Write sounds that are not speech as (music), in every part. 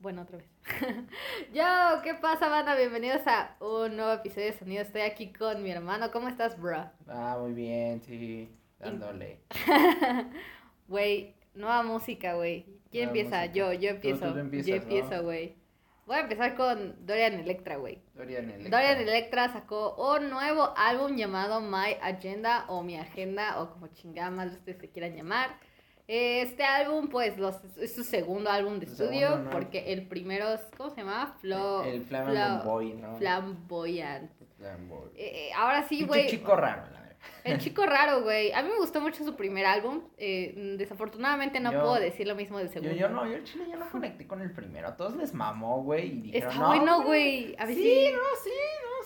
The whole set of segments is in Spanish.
Bueno, otra vez. (laughs) Yo, ¿qué pasa, banda? Bienvenidos a un nuevo episodio de Sonido. Estoy aquí con mi hermano. ¿Cómo estás, bro? Ah, muy bien, sí. Dándole. (laughs) Güey, nueva música, güey. ¿Quién Nueva empieza? música. Yo, yo Tú- tú empiezo. empiezas, yo empiezo, güey. Voy a empezar con Dorian Electra, güey. Dorian Electra. Dorian Electra sacó un nuevo álbum llamado My Agenda o Mi Agenda o como chingada más ustedes se quieran llamar. Este álbum, pues, los, es su segundo álbum de estudio porque el primero es, ¿cómo se llama? Flo, El Fla- Flaming Boy, ¿no? Flamboyant. Flamboy. Eh, eh, ahora sí, güey. chico raro, la verdad. El chico raro, güey. A mí me gustó mucho su primer álbum. eh, desafortunadamente no Yo- puedo decir lo mismo del Yo, segundo. yo no, yo el chile ya no conecté con el primero. A todos les mamó, güey. Y dijeron, Está no, bueno, güey. güey. A ver sí, no, sí,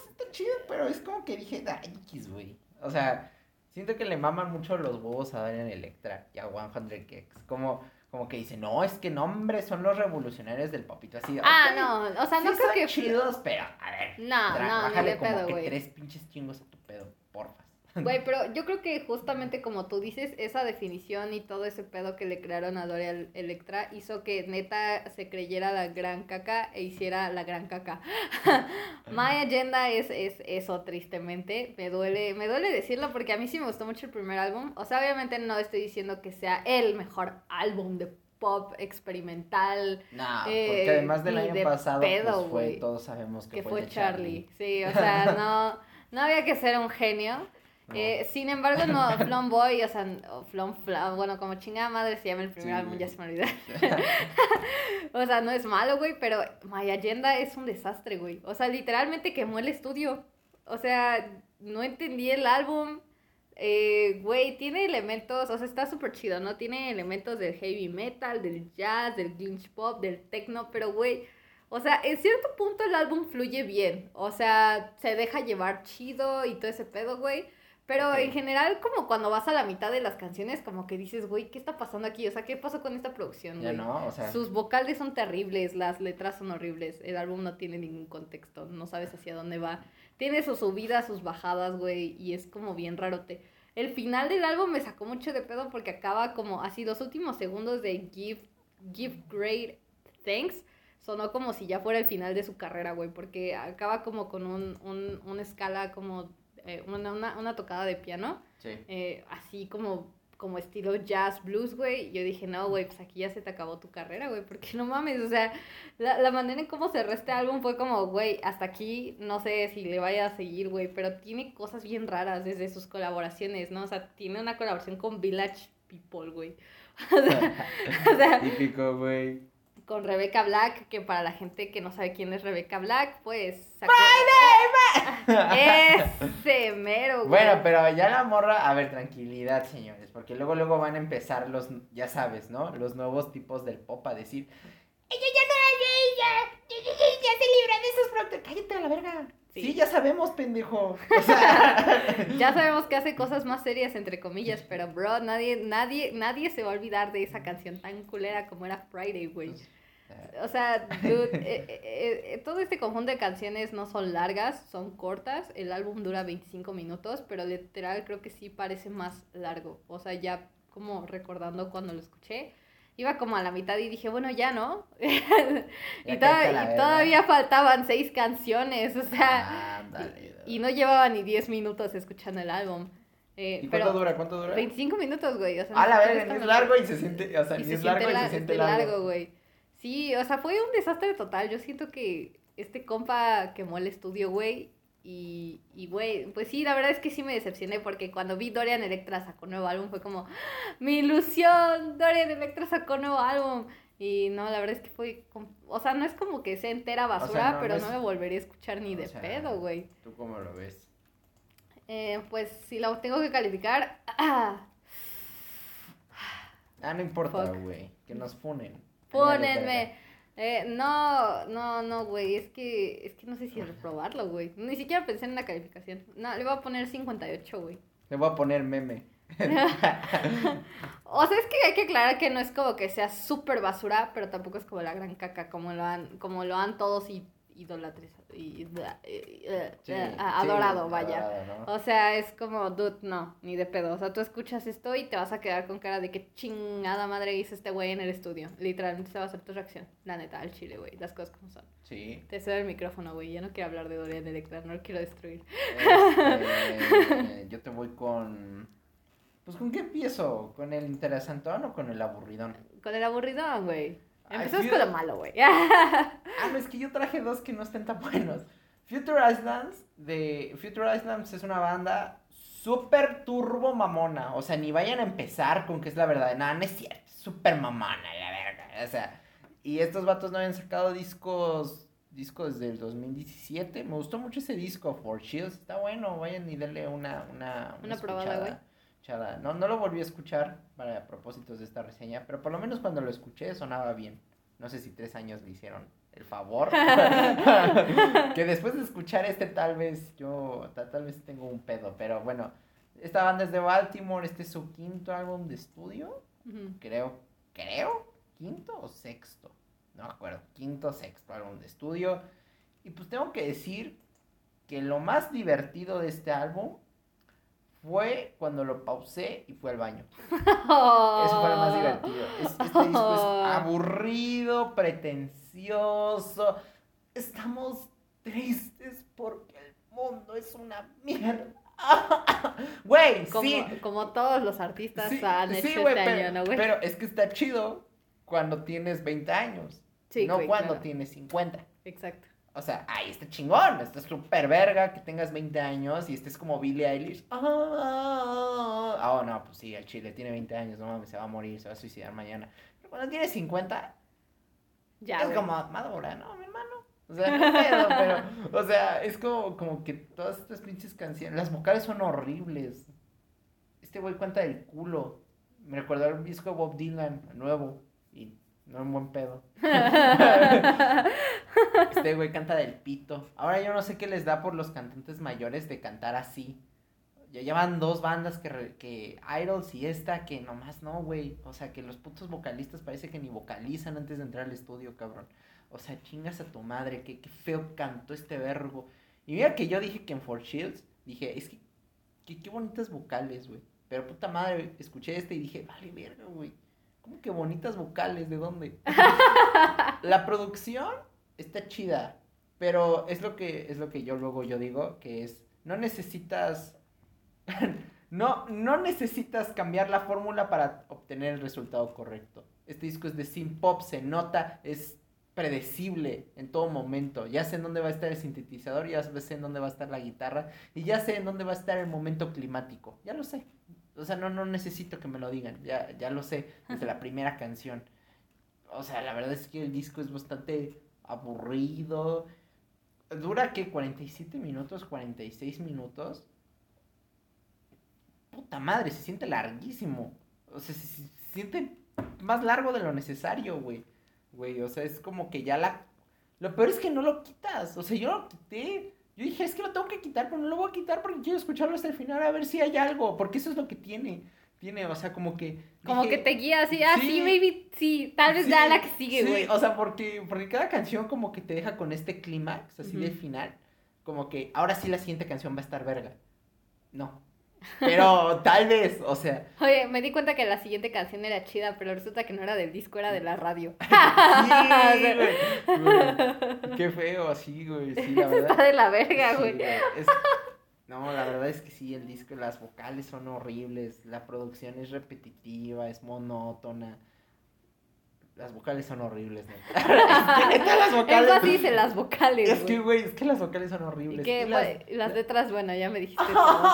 no, está chido, pero es como que dije, ay, X, güey. O sea, siento que le maman mucho los huevos a Dorian Electra y a 100 Gex. Como, como que dicen, no, es que no, hombre, son los revolucionarios del popito. Así, Ah, ok, no. O sea, no sí creo son que. chidos, pero a ver. No, no, de como pedo, que güey. tres pinches chingos a tu pedo, porfa. Güey, (laughs) pero yo creo que justamente como tú dices, esa definición y todo ese pedo que le crearon a Dorian Electra hizo que neta se creyera la gran caca e hiciera la gran caca. (laughs) My Agenda es, es eso, tristemente. Me duele, me duele decirlo porque a mí sí me gustó mucho el primer álbum. O sea, obviamente no estoy diciendo que sea el mejor álbum de pop experimental No, Eh, porque además del año de pasado, pedo, pues fue, güey. todos sabemos que, que fue, fue de Charlie. Sí, o sea, no, no había que ser un genio. Eh, sin embargo, no, (laughs) Flom Boy, o sea, o Fla- bueno, como chingada madre se llama el primer Sí, álbum, ya se me olvidó. (laughs) (laughs) o sea, no es malo, güey, pero My Agenda es un desastre, güey. O sea, literalmente quemó el estudio. O sea, no entendí el álbum. Eh, güey, tiene elementos, o sea, está súper chido, ¿no? Tiene elementos del heavy metal, del jazz, del glitch pop, del techno, pero, güey, o sea, en cierto punto el álbum fluye bien. O sea, se deja llevar chido y todo ese pedo, güey. Pero en general, como cuando vas a la mitad de las canciones, como que dices, güey, ¿qué está pasando aquí? O sea, ¿qué pasó con esta producción, Ya no, o sea, Sus vocales son terribles, las letras son horribles, el álbum no tiene ningún contexto, no sabes hacia dónde va. Tiene sus subidas, sus bajadas, güey, y es como bien rarote. El final del álbum me sacó mucho de pedo porque acaba como así los últimos segundos de Give, give Great Thanks. Sonó como si ya fuera el final de su carrera, güey, porque acaba como con un, un, una escala como eh, una, una, una tocada de piano sí. eh, así como, como estilo jazz blues, güey. Yo dije, no, güey, pues aquí ya se te acabó tu carrera, güey, porque no mames, o sea, la, la manera en cómo cerró este álbum fue como, güey, hasta aquí no sé si le vaya a seguir, güey, pero tiene cosas bien raras desde sus colaboraciones, ¿no? O sea, tiene una colaboración con Village People, güey. (laughs) O sea, (laughs) o sea, Típico, güey. Con Rebecca Black, que para la gente que no sabe quién es Rebecca Black, pues sacó... (laughs) Ese mero, güey. Bueno, pero ya la morra, a ver, tranquilidad, señores, porque luego luego van a empezar los, ya sabes, ¿no? Los nuevos tipos del pop a decir, ella ya no es ella, ya, ya, ya, ya se libra de esos productos, cállate a la verga. Sí. Sí. ya sabemos, pendejo. (laughs) O sea, Ya sabemos que hace cosas más serias, entre comillas, pero bro, nadie, nadie, nadie se va a olvidar de esa canción tan culera como era Friday, güey. O sea, dude, eh, eh, eh, todo este conjunto de canciones no son largas, son cortas. El álbum dura 25 minutos, pero literal creo que sí parece más largo. O sea, ya como recordando cuando lo escuché, iba como a la mitad y dije, bueno, ya no. (laughs) y, toda- y todavía faltaban seis canciones, o sea, Ándale. y no llevaba ni 10 minutos escuchando el álbum. Eh, ¿Y pero cuánto dura? ¿Cuánto dura? 25 minutos, güey. O sea, A la verga, es largo. largo y se siente, o sea, Y se es largo y la- se siente este, largo. güey. Sí, o sea, fue un desastre total. Yo siento que este compa quemó el estudio, güey. Y, y, güey, pues sí, la verdad es que sí me decepcioné porque cuando vi Dorian Electra sacó nuevo álbum fue como, ¡Ah! mi ilusión, Dorian Electra sacó nuevo álbum. Y no, la verdad es que fue, o sea, no es como que sea entera basura, no, pero no me volvería a escuchar ni O de sea, pedo, güey. ¿Tú cómo lo ves? Eh, pues si lo tengo que calificar, ah, Ah, no importa, güey, que nos funen. Pónenme. Eh, no, no, no, güey. Es que, es que no sé si reprobarlo, güey. Ni siquiera pensé en la calificación. No, le voy a poner 58, güey. Le voy a poner meme. (laughs) O sea, es que hay que aclarar que no es como que sea súper basura, pero tampoco es como la gran caca, como lo han, como lo han todos y, idolatres, y, eh, Sí, sí, adorado, vaya. adorado, ¿no? O sea, es como, dude, no, ni de pedo. O sea, tú escuchas esto y te vas a quedar con cara de que chingada madre hizo este güey en el estudio. Literalmente esa va a ser tu reacción. La neta, al chile, güey. Las cosas como son. Sí. Te cedo el micrófono, güey. Ya no quiero hablar de Dorian Electra, no lo quiero destruir. Este, yo te voy con. Pues, ¿con qué empiezo? ¿Con el interesantón o con el aburridón? Con el aburridón, güey. Empezamos con lo malo, güey. Ah, no, es que yo traje dos que no estén tan buenos. Future Islands, de Future Islands es una banda súper turbo mamona. O sea, ni vayan a empezar con que es la verdad. Nada, no es cierto. Súper mamona, la verga. O sea, y estos vatos no habían sacado discos discos desde el 2017. Me gustó mucho ese disco, For Shields. Está bueno, vayan y denle una una, Una probada, escuchada, güey. Escuchada. No, no lo volví a escuchar para propósitos de esta reseña, pero por lo menos cuando lo escuché sonaba bien. No sé si tres años le hicieron el favor. (laughs) que después de escuchar este tal vez yo, ta- tal, vez tengo un pedo, pero bueno. Esta banda es de Baltimore, este es su quinto álbum de estudio, creo, creo, quinto o sexto, no me acuerdo, quinto o sexto álbum de estudio. Y pues tengo que decir que lo más divertido de este álbum fue cuando lo pausé y fui al baño. (laughs) Eso fue lo más divertido. Es- este disco es (laughs) aburrido, pretencioso. Estamos tristes porque el mundo es una mierda. (laughs) Güey, Como, sí. como todos los artistas Sí, han hecho sí, güey, este pero, año, ¿no, güey? pero es que está chido cuando tienes 20 años. Sí, no cuando claro. tienes 50. Exacto. O sea, ahí está chingón, está súper verga que tengas 20 años y estés como Billie Eilish. Ah, ah, oh, no, pues sí, el chile tiene 20 años, no mames, se va a morir, se va a suicidar mañana. Pero cuando tiene 50, Ya, es güey. como madura, ¿no, mi hermano? O sea, no pedo, pero, o sea, es como, como que todas estas pinches canciones, las vocales son horribles. Este güey cuenta del culo. Me recordó el disco de Bob Dylan, nuevo, y no en buen pedo. (laughs) Este güey canta del pito. Ahora yo no sé qué les da por los cantantes mayores de cantar así. Ya llevan dos bandas que, re- que Idols y esta que nomás no, güey. O sea, que los putos vocalistas parece que ni vocalizan antes de entrar al estudio, cabrón. O sea, chingas a tu madre, qué, qué feo cantó este verbo. Y mira que yo dije que en For Shields, dije, es que, que- qué bonitas vocales, güey. Pero puta madre, escuché este y dije, vale, verga, güey. ¿Cómo que bonitas vocales? ¿De dónde? (laughs) La producción está chida, pero es lo que es lo que yo luego yo digo, que es no necesitas (laughs) no no necesitas cambiar la fórmula para obtener el resultado correcto. Este disco es de synth pop, se nota, es predecible en todo momento. Ya sé en dónde va a estar el sintetizador, ya sé en dónde va a estar la guitarra y ya sé en dónde va a estar el momento climático. Ya lo sé. O sea, no no necesito que me lo digan, ya ya lo sé desde la primera canción. O sea, la verdad es que el disco es bastante aburrido. Dura que 47 minutos, 46 minutos. Puta madre, se siente larguísimo. O sea, se, se- se siente más largo de lo necesario, güey. Güey, o sea, es como que ya la... Lo peor es que no lo quitas. O sea, yo lo quité. Yo dije, es que lo tengo que quitar, pero no lo voy a quitar porque quiero escucharlo hasta el final a ver si hay algo. Porque eso es lo que tiene. Tiene, o sea, como que... Como dije, que te guía así, ah, sí, sí. baby, sí, tal vez Sí, ya la que sigue, sí, güey. o sea, porque, porque cada canción como que te deja con este clímax, así de Ujú. final. Como que ahora sí la siguiente canción va a estar verga. No. Pero tal vez, o sea. Oye, me di cuenta que la siguiente canción era chida, pero resulta que no era del disco, era de la radio. (laughs) Sí, güey, güey. (laughs) Qué feo, así, güey. Sí, la Eso está verdad. de la verga, Sí, güey. güey, es- No, la verdad es que sí, el disco, las vocales son horribles, la producción es repetitiva, es monótona. Las vocales son horribles, neta. (laughs) Es que las vocales. Eso dice las vocales, Es que, güey. güey, es que las vocales son Y horribles. que Y las- las letras, bueno, ya me dijiste todo.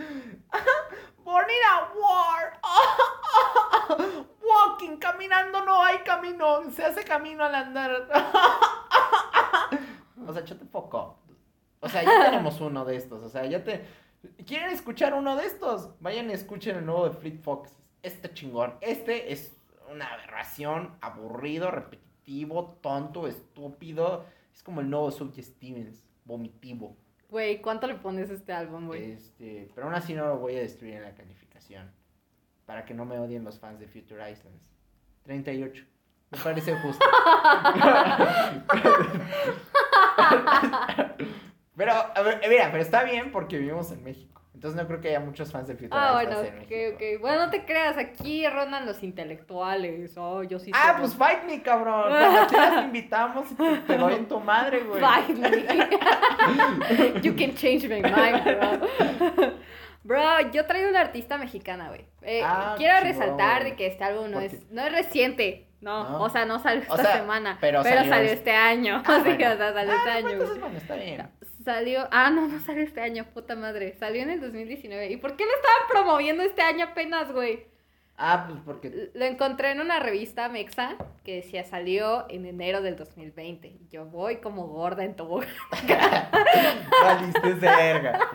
(laughs) Born in a war. (laughs) Walking, caminando no hay camino. Se hace camino al andar. (laughs) O sea, yo te poco. O sea, ya tenemos uno de estos. O sea, ya te. ¿Quieren escuchar uno de estos? Vayan y escuchen el nuevo de Fleet Fox. Este chingón. Este es una aberración, aburrido, repetitivo, tonto, estúpido. Es como el nuevo Subject Stevens, vomitivo. Güey, ¿cuánto le pones a este álbum, güey? Este, pero aún así no lo voy a destruir en la calificación. Para que no me odien los fans de Future Islands. 38. Me parece justo. (laughs) (laughs) pero, a ver, mira, pero está bien porque vivimos en México. Entonces no creo que haya muchos fans de Future Ah, bueno, en ok, ok. Bueno, no te creas, aquí rondan los intelectuales. Oh, yo sí Ah, pues fight me, cabrón. (laughs) Cuando quieras te invitamos y te, te doy en tu madre, (laughs) güey. Fight me. (laughs) you can change my mind, bro. Bro, yo traigo una artista mexicana, güey. Eh, Ah, quiero chingón, resaltar de que este álbum no ¿Por es, no es reciente. No, No. o sea, no salió O esta sea, semana. pero Pero, salió salió, este- este año. Ah, bueno. o sea, salió Ah, este año. Entonces, bueno, está bien. Salió. Ah, no, no salió este año, puta madre. Salió en el 2019. ¿Y por qué lo estaban promoviendo este año apenas, güey? Ah, pues porque Lo encontré en una revista mexa que decía salió en enero del 2020. Y yo voy como gorda en tobogán. (laughs) valiste verga.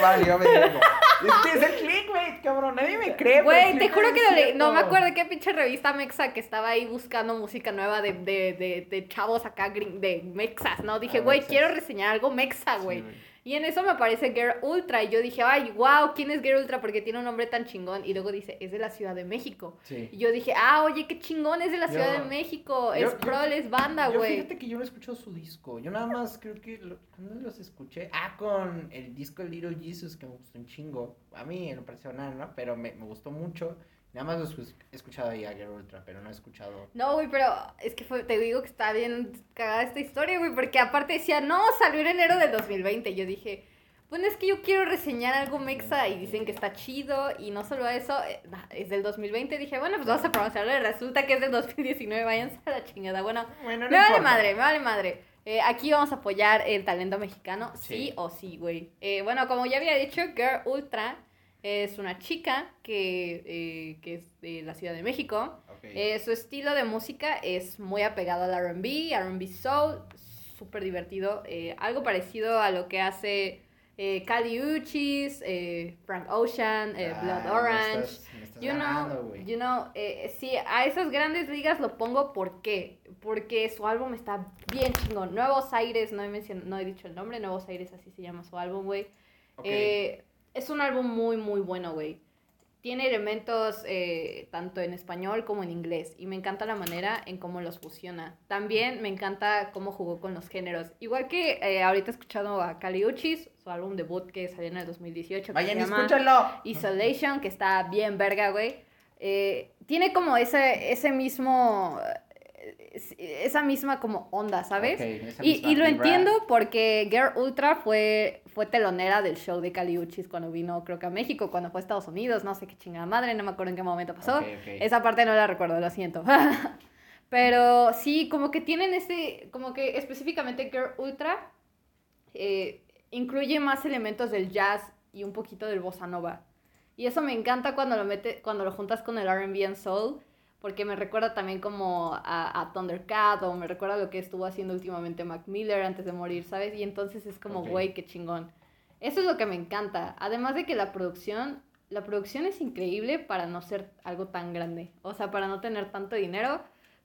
Valió verga. Es que es el clickbait, cabrón. Nadie me cree. Güey, te juro que es le- no me acuerdo de qué pinche revista mexa que estaba ahí buscando música nueva de, de, de, de chavos acá de mexas, ¿no? Dije, Ah, güey, quiero reseñar algo mexa, Sí, güey. Y en eso me aparece Girl Ultra y yo dije, ay, wow, ¿quién es Girl Ultra? Porque tiene un nombre tan chingón. Y luego dice, es de la Ciudad de México. Sí. Y yo dije, ah, oye, qué chingón, es de la Yo- Ciudad de México. yo- es prol, es banda, güey. fíjate que yo no he escuchado su disco. Yo nada más creo que. Lo, ¿Cuándo los escuché? Ah, con el disco Little Jesus, que me gustó un chingo. A mí, en lo personal, ¿no? Pero me, me gustó mucho. Nada más los he escuchado a Girl Ultra, pero no he escuchado. No, güey, pero es que fue- te digo que está bien cagada esta historia, güey, porque aparte decía, no, salió en enero del 2020. Yo dije, bueno, es que yo quiero reseñar algo mexa y dicen que está chido y no solo eso, eh, es del 2020. Dije, bueno, pues vamos a pronunciarlo y resulta que es del 2019, váyanse a la chingada. Bueno, Bueno, me vale madre, me vale madre. Eh, aquí vamos a apoyar el talento mexicano, sí, Sí. o sí, güey. Eh, bueno, como ya había dicho, Girl Ultra es una chica que, eh, que es de la Ciudad de México. Eh, su estilo de música es muy apegado al RB, RB Soul, súper divertido. eh, algo parecido a lo que hace eh, Kali Uchis, eh, Frank Ocean, eh, Blood Orange. estás- me estás You ganando, know, you know, sí, a esas grandes ligas lo pongo ¿por qué? Porque su álbum está bien chingón. Nuevos Aires, no he, no he dicho el nombre, Nuevos Aires, así se llama su álbum, güey. Es un álbum muy, muy bueno, güey. Tiene elementos eh, tanto en español como en inglés. Y me encanta la manera en cómo los fusiona. También me encanta cómo jugó con los géneros. Igual que eh, ahorita he escuchado a Kali Uchis, su álbum debut que salió en el 2018. Que Vayan se y llama escúchenlo. Isolation, que está bien verga, güey. Eh, tiene como ese, ese mismo... eh, Esa misma como onda, ¿sabes? Y, y lo vibra. entiendo porque Girl Ultra fue, fue telonera del show de Caliuchis cuando vino, creo que a México, cuando fue a Estados Unidos, no sé qué chingada madre, no me acuerdo en qué momento pasó. Ok, ok. Esa parte no la recuerdo, lo siento. (laughs) Pero sí, como que tienen ese, como que específicamente Girl Ultra eh, incluye más elementos del jazz y un poquito del bossa nova. Y eso me encanta cuando lo mete, cuando lo juntas con el R&B and soul, porque me recuerda también como a, a Thundercat o me recuerda lo que estuvo haciendo últimamente Mac Miller antes de morir, ¿sabes? Y entonces es como, güey, qué chingón. Eso es lo que me encanta. Además de que la producción, la producción es increíble para no ser algo tan grande. O sea, para no tener tanto dinero,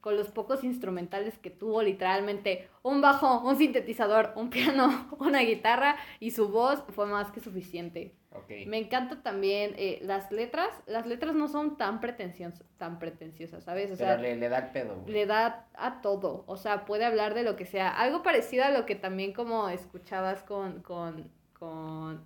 con los pocos instrumentales que tuvo, literalmente un bajo, un sintetizador, un piano, (laughs) una guitarra y su voz fue más que suficiente. Me encanta también eh, las letras. Las letras no son tan, pretencios, tan pretenciosas, ¿sabes? O sea, le, le da el pedo, güey. le da a todo. O sea, puede hablar de lo que sea. Algo parecido a lo que también como escuchabas con, con, con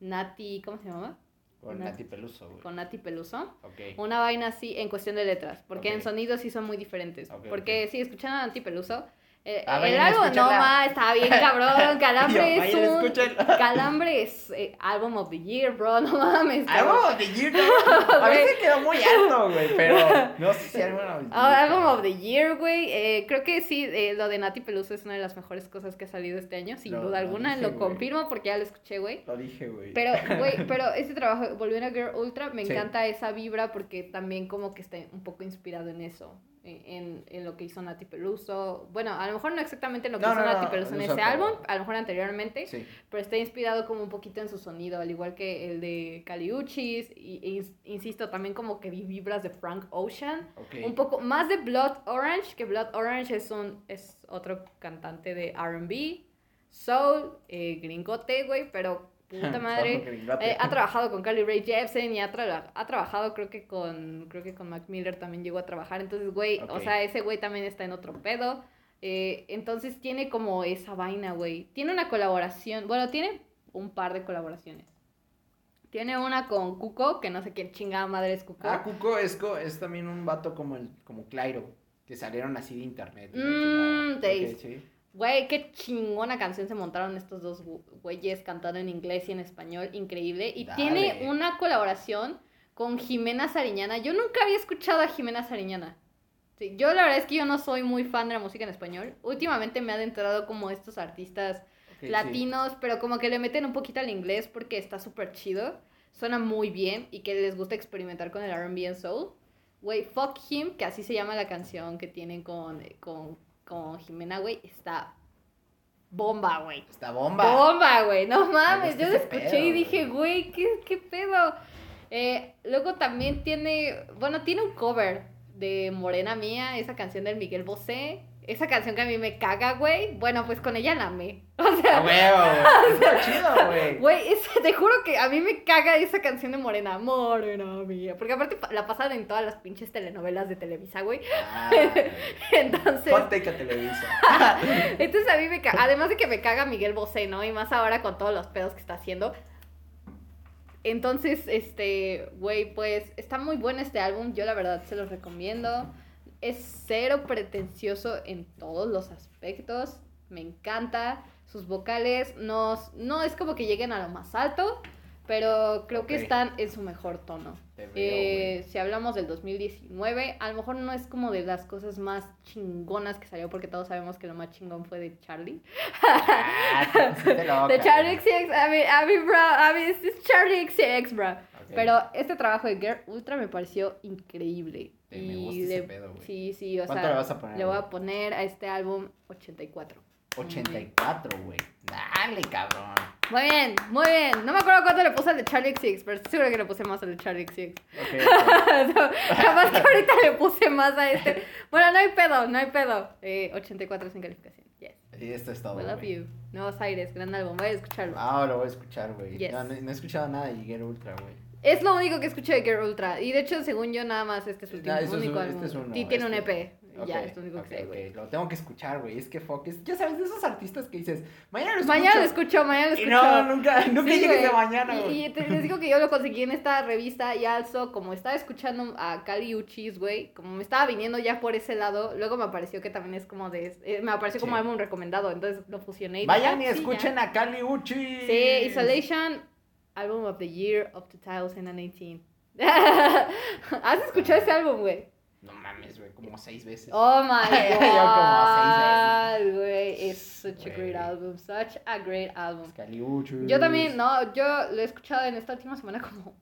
Nati, ¿cómo se llamaba? Con Nat- Nati Peluso, güey. Con Nati Peluso. Ok. Una vaina así en cuestión de letras, porque en sonidos sí son muy diferentes. Porque ok. sí, escuchando a Nati Peluso, eh, Ah, el álbum, no ma, está bien (laughs) cabrón, Calambre Yo, es un... Calambre es eh, Album of the Year, bro, no mames. Álbum of the Year, cabrón. (laughs) A veces quedó muy alto, güey, pero (laughs) no sé si Álbum of the Year. Ah, Album cabrón. of the Year, güey. eh, creo que sí, eh, lo de Nati Peluso es una de las mejores cosas que ha salido este año, sin duda lo alguna. dije, lo confirmo porque ya lo escuché, güey. Lo dije, güey. Pero, güey, pero ese trabajo, volviendo a Girl Ultra, me Sí. encanta esa vibra porque también como que está un poco inspirado en eso. En, en- lo que hizo Nati Peluso. Bueno, a lo mejor no exactamente en lo que No, hizo no, Nati no, Peluso en ese álbum, a lo mejor anteriormente, Sí. pero está inspirado como un poquito en su sonido, al igual que el de Caliuchis. Y, e ins- insisto, también como que vi vibras de Frank Ocean. Un poco más de Blood Orange, que Blood Orange es, un, es otro cantante de RB, soul, eh, gringote, güey, pero puta (laughs) madre. Eh, ha trabajado con Carly Rae Jepsen y ha, tra- ha trabajado creo que con creo que con Mac Miller también llegó a trabajar. Entonces, güey, o sea, ese güey también está en otro pedo. Eh, entonces tiene como esa vaina, güey. Tiene una colaboración, bueno, tiene un par de colaboraciones. Tiene una con Cuco, que no sé quién chingada madre es Cuco. Ah, Cuco es, es también un vato como el como Clairo, que salieron así de internet. Mm, Ok, sí. Güey, qué chingona canción se montaron estos dos güeyes cantando en inglés y en español, increíble. Y Dale. tiene una colaboración con Jimena Sariñana. Yo nunca había escuchado a Jimena Sariñana. Sí, yo la verdad es que yo no soy muy fan de la música en español. Últimamente me han enterado como estos artistas Ok, sí. latinos, pero como que le meten un poquito al inglés porque está súper chido. Suena muy bien y que les gusta experimentar con el RB and Soul. Güey, Fuck Him, que así se llama la canción que tienen con, con, con Jimena, güey, está bomba, güey. Esta bomba. Bomba, güey, no mames. Yo lo escuché pedo, y dije, güey. güey, ¿qué, ¿qué pedo? Eh, luego también tiene, bueno, tiene un cover de Morena Mía, esa canción del Miguel Bosé. Esa canción que a mí me caga, güey. Bueno, pues con ella la amé. (laughs) (laughs) O sea, A huevo. Está chido, güey. Güey, te juro que a mí me caga esa canción de Morena, Morena mía. Porque aparte pa- la pasan en todas las pinches telenovelas de Televisa, güey. Ah, (laughs) Entonces, Ponte a Televisa. entonces a mí me caga. Además de que me caga Miguel Bosé, ¿no? Y más ahora con todos los pedos que está haciendo. Entonces, este, güey, pues está muy bueno este álbum. Yo la verdad se los recomiendo. Es cero pretencioso en todos los aspectos. Me encanta. Sus vocales no, no es como que lleguen a lo más alto, pero creo que están en su mejor tono. Veo, Eh, si hablamos del 2019, a lo mejor no es como de las cosas más chingonas que salió, porque todos sabemos que lo más chingón fue de Charlie. Ah, (laughs) loca, de Charlie güey. XCX, a mí, a mí, bro, a mí es Charlie XCX, bro. Ok. Pero este trabajo de Girl Ultra me pareció increíble. Te- me y ese le- pedo, güey. Sí, sí, o ¿Cuánto sea, le vas a poner, le voy a poner a este álbum 84. 84, güey. Dale, cabrón. Muy bien, muy bien. No me acuerdo cuánto le puse al de Charlie XX, pero estoy seguro que le puse más al de Charlie XX. Ok, (laughs) ok. Capaz que ahorita le puse más a este. Bueno, no hay pedo, no hay pedo. Eh, 84 sin calificación. Yes. Y esto es todo. We love güey. you. Nuevos Aires, gran álbum. Voy a escucharlo. Ah, lo voy a escuchar, güey. Yes. No, no, no he escuchado nada de Get Ultra, güey. Es lo único que escuché de Girl Ultra. Y de hecho, según yo, nada más este es su último, Ah, es único este es uno, Y tiene un este. EP. Ok, ya, es lo único que sé, güey. Lo tengo que escuchar, güey. Es que fuck. Es, ya sabes, de esos artistas que dices, mañana lo escucho. Mañana lo escucho, mañana lo Y escucho. no, nunca, nunca Sí, llegues de mañana, Y- güey. Y, te- les digo que yo lo conseguí en esta revista y also, como estaba escuchando a Cali Uchis, güey, como me estaba viniendo ya por ese lado, luego me apareció que también es como de... eh, me apareció como álbum recomendado, entonces lo fusioné. y Vayan ah, y sí, escuchen ya. a Cali Uchi. Sí, Isolation, Album of the Year of 2018. (laughs) ¿Has escuchado ese álbum, güey? No mames, güey, como seis veces. Oh my (laughs) Yo como god, güey, es such a great album, such a great album. Yo también, no, yo lo he escuchado en esta última semana como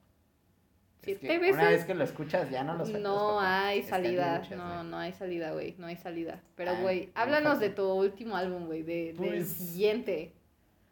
Es siete que veces. Una vez que lo escuchas ya no lo. No hay salida, no, no hay salida, güey, no hay salida. Pero, Ah, güey, no háblanos de tu último álbum, güey, de, del Pues- siguiente.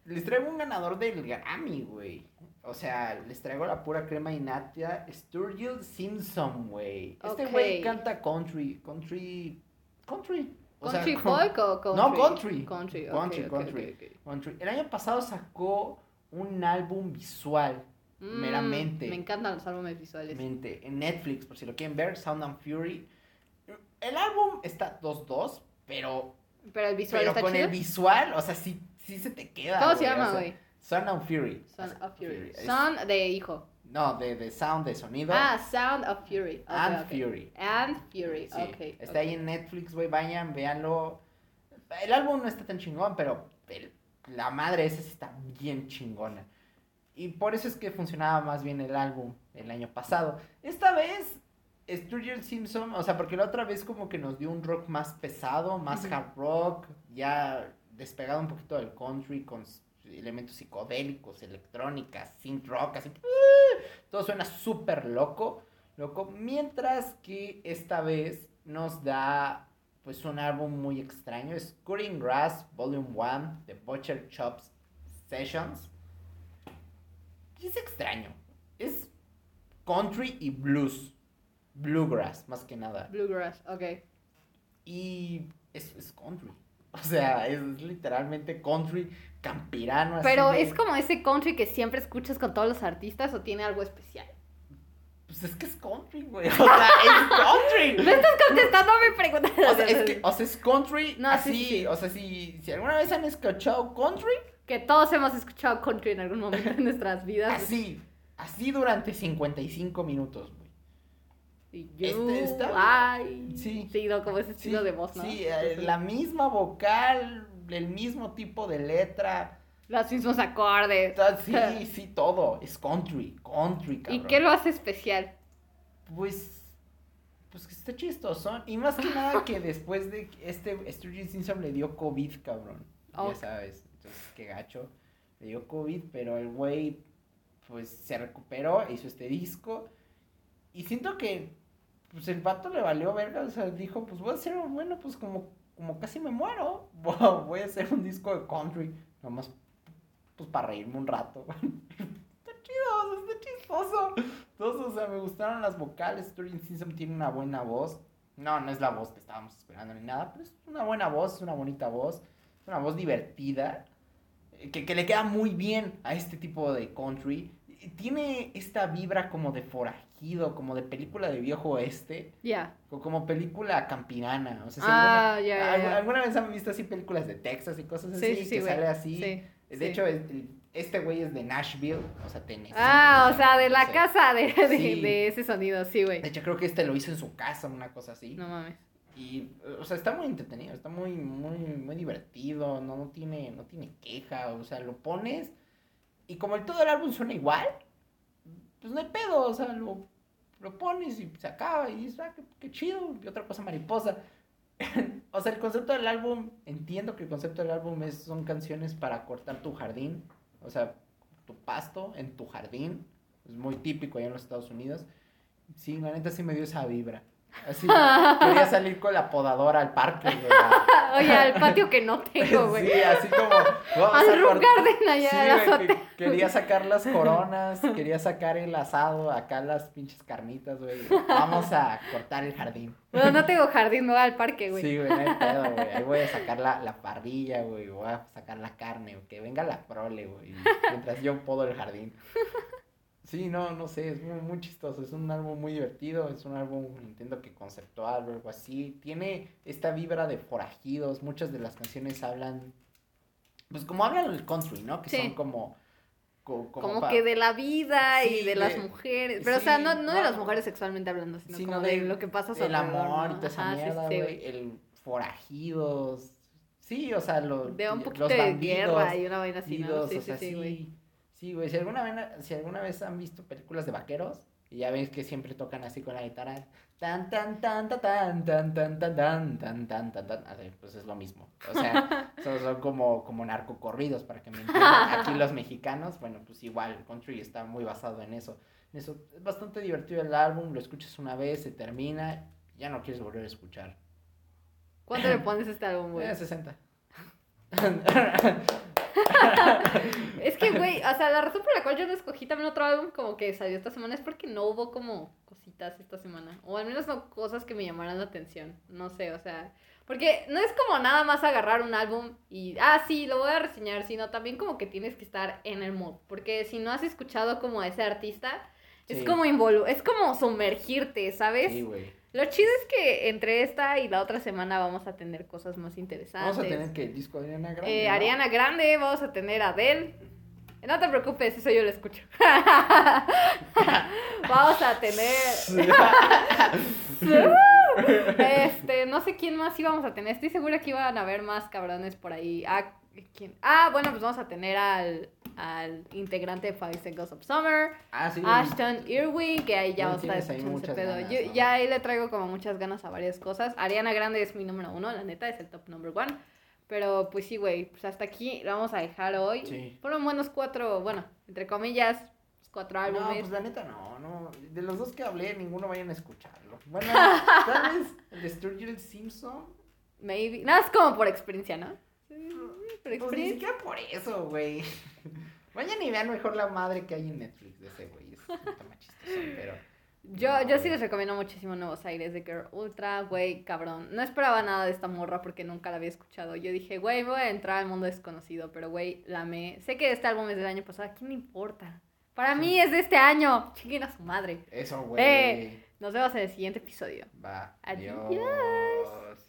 Les traigo un ganador del Grammy, güey. O sea, les traigo la pura crema y nata, Sturgill Simpson, güey. Este güey canta country, country, country. O sea, ¿Country con- folk o country? No, country. Country, Country, country. ok, ok. country. El año pasado sacó un álbum visual, Mm, Meramente. Me encantan los álbumes visuales. mente, en Netflix, por si lo quieren ver, Sound and Fury. El álbum está 2-2, pero, Pero el visual pero está con chido. el visual, o sea, sí, sí se te queda. ¿Cómo se güey, o llama, sea, Sound and Fury. Son of Fury. Es- Son de hijo. No, de, de sound, de sonido. Ah, Sound of Fury. And. Fury. And Fury, Sí, ok. está ahí en Netflix, güey, vayan, véanlo. El álbum no está tan chingón, pero el- la madre esa sí está bien chingona. Y por eso es que funcionaba más bien el álbum el año pasado. Esta vez, Sturgill Simpson, o sea, porque la otra vez como que nos dio un rock más pesado, más hard rock, ya despegado un poquito del country con elementos psicodélicos, electrónica, synth rock, así. Todo suena súper loco, loco. Mientras que esta vez nos da pues un álbum muy extraño. Es Cutting Grass Volume 1 de Butcher Chops Sessions. Y es extraño. Es country y blues. Bluegrass, más que nada. Bluegrass, ok. Y es, es country. (laughs) O sea, es literalmente country campirano. así Pero de- es como ese country que siempre escuchas con todos los artistas o tiene algo especial. Pues es que es country, güey. (laughs) O sea, es country. (laughs) No estás contestando a mi pregunta. O sea, es que, o sea, es country No, así. sí, sí. O sea, si, si alguna vez han escuchado country, Que todos hemos escuchado country en algún momento en nuestras vidas. así. Así durante 55 minutos, güey. Este está- ay. Sí. Sí, no, como ese Sí, estilo de voz, ¿no? sí, eh, la misma vocal, el mismo tipo de letra. Los mismos acordes. Sí, sí, todo. Es country, country, ¿Y qué lo hace especial? Pues, pues que está chistoso. Y más que nada que (laughs) después de que este Sturgeon Simpson le dio COVID, cabrón. Ya sabes. Entonces, qué gacho. Le dio COVID, pero el güey, pues, se recuperó, hizo este disco. Y siento que, pues, el vato le valió verga. O sea, dijo, pues, voy a hacer, bueno, pues, como, como casi me muero. (laughs) Voy a hacer un disco de country. Nomás, pues, para reírme un rato. (laughs) está chido, está chistoso. Todos, o sea, me gustaron las vocales. Sturgeon Simpson tiene una buena voz. No, no es la voz que estábamos esperando ni nada, pero es una buena voz, es una bonita voz. Es una voz divertida. eh, Que, que le queda muy bien a este tipo de country. Tiene esta vibra como de forajido, como de película de viejo oeste, Ya. o como película campirana. O sea, si Ah, alguna, ya, ya, al- ya. ¿Alguna vez han visto así películas de Texas y cosas así? Sí, sí, sí, que güey. sale así. Sí, De hecho, es- este güey es de Nashville, o sea, Tennessee. Ah, o sea, de la casa de, de, de ese sonido, sí, güey. De hecho, creo que este lo hizo en su casa, una cosa así. No mames. Y, o sea, está muy entretenido, está muy, muy, muy divertido, no, no tiene, no tiene queja, o sea, lo pones y como el todo el álbum suena igual, pues no hay pedo, o sea, lo, lo pones y se acaba y dices, ah, qué, qué chido, y otra cosa mariposa. (laughs) o sea, el concepto del álbum, entiendo que el concepto del álbum es, son canciones para cortar tu jardín, o sea, tu pasto en tu jardín, es muy típico allá en los Estados Unidos. Sí, la neta sí me dio esa vibra. Así, quería salir con la podadora al parque, güey. (laughs) Oye, al patio que no tengo, (laughs) güey. Sí, así como. vamos Al a cort- Garden allá Sí, en la güey, que- azotea. quería sacar las (laughs) coronas, quería sacar el asado, acá las pinches carnitas, güey. Vamos a cortar el jardín. No, no tengo jardín, no voy al parque, güey. Sí, güey, no hay pedo, güey. Ahí voy a sacar la, la parrilla, güey. Voy a sacar la carne, güey. Que venga la prole, güey. Mientras yo podo el jardín. Sí, no, no sé, es muy, muy chistoso. Es un álbum muy divertido. Es un álbum, entiendo que conceptual o algo así. Tiene esta vibra de forajidos. Muchas de las canciones hablan. Pues como hablan el country, ¿no? Que Sí. son como. co- Como, pa- que de la vida y de las de- mujeres. Pero, o sea, no, no de las mujeres sexualmente hablando, sino Sí, como no, de, de- lo que pasa su El amor ¿no? y toda esa Ajá, mierda, güey. El forajidos. Sí, o sea, lo, De un los poquito de bandidos, guerra y una vaina así, ¿no? Sí, o sí, sea, sí, güey. Sí, güey. Si alguna, vez, si alguna vez han visto películas de vaqueros, y ya ves que siempre tocan así con la guitarra. Tan, tan, tan, tan, tan, tan, tan, tan, tan, tan, tan, tan, tan. Pues es lo mismo. O sea, son, son como, como narcocorridos, para que me entiendan. Aquí los mexicanos, bueno, pues igual, el country está muy basado en eso. En eso es bastante divertido el álbum, lo escuchas una vez, se termina, ya no quieres volver a escuchar. ¿Cuánto le pones a este álbum, güey? Eh, 60. Es que, güey, (laughs) o sea, la razón por la cual yo no escogí también otro álbum como que salió esta semana es porque no hubo como cositas esta semana. O al menos no cosas que me llamaran la atención. No sé, o sea. Porque no es como nada más agarrar un álbum y, ah, sí, lo voy a reseñar, sino también como que tienes que estar en el mood. Porque si no has escuchado como a ese artista, es como involu es como sumergirte, ¿sabes? Sí, güey. Lo chido es que entre esta y la otra semana vamos a tener cosas más interesantes. Vamos a tener que disco de Ariana Grande. Eh, ¿no? Ariana Grande, vamos a tener a Adele. No te preocupes, eso yo lo escucho. (laughs) vamos a tener. (laughs) (laughs) Este, no sé quién más íbamos a tener. Estoy segura que iban a haber más cabrones por ahí. Ah, ¿quién? Ah, bueno, pues vamos a tener al, al integrante de Five Seconds of Summer, ah, sí. Ashton Irwin, que ahí ya No vamos a estar Yo- ¿no? Ya ahí le traigo como muchas ganas a varias cosas. Ariana Grande es mi número uno, la neta, es el top number one. Pero pues sí, güey, pues hasta aquí lo vamos a dejar hoy. Sí. Fueron buenos cuatro, bueno, entre comillas, cuatro No, álbumes. pues la neta no, no. De los dos que hablé, ninguno vayan a escucharlo. Bueno, (laughs) tal vez el de Sturgill Simpson. Maybe. No, es como por experiencia, ¿no? Pues ni siquiera por eso, güey. (laughs) Vayan y vean mejor la madre que hay en Netflix de ese güey. Es un tema chistoso, pero. Yo, No, yo sí güey. les recomiendo muchísimo Nuevos Aires de Girl Ultra, güey, cabrón. No esperaba nada de esta morra porque nunca la había escuchado. Yo dije, güey, voy a entrar al mundo desconocido, pero güey, la amé. Sé que este álbum es del año pasado, ¿a quién le importa? Para mí es de este año. Chiquen a su madre. Eso, güey. Eh. Nos vemos en el siguiente episodio. Va. Adiós. Adiós.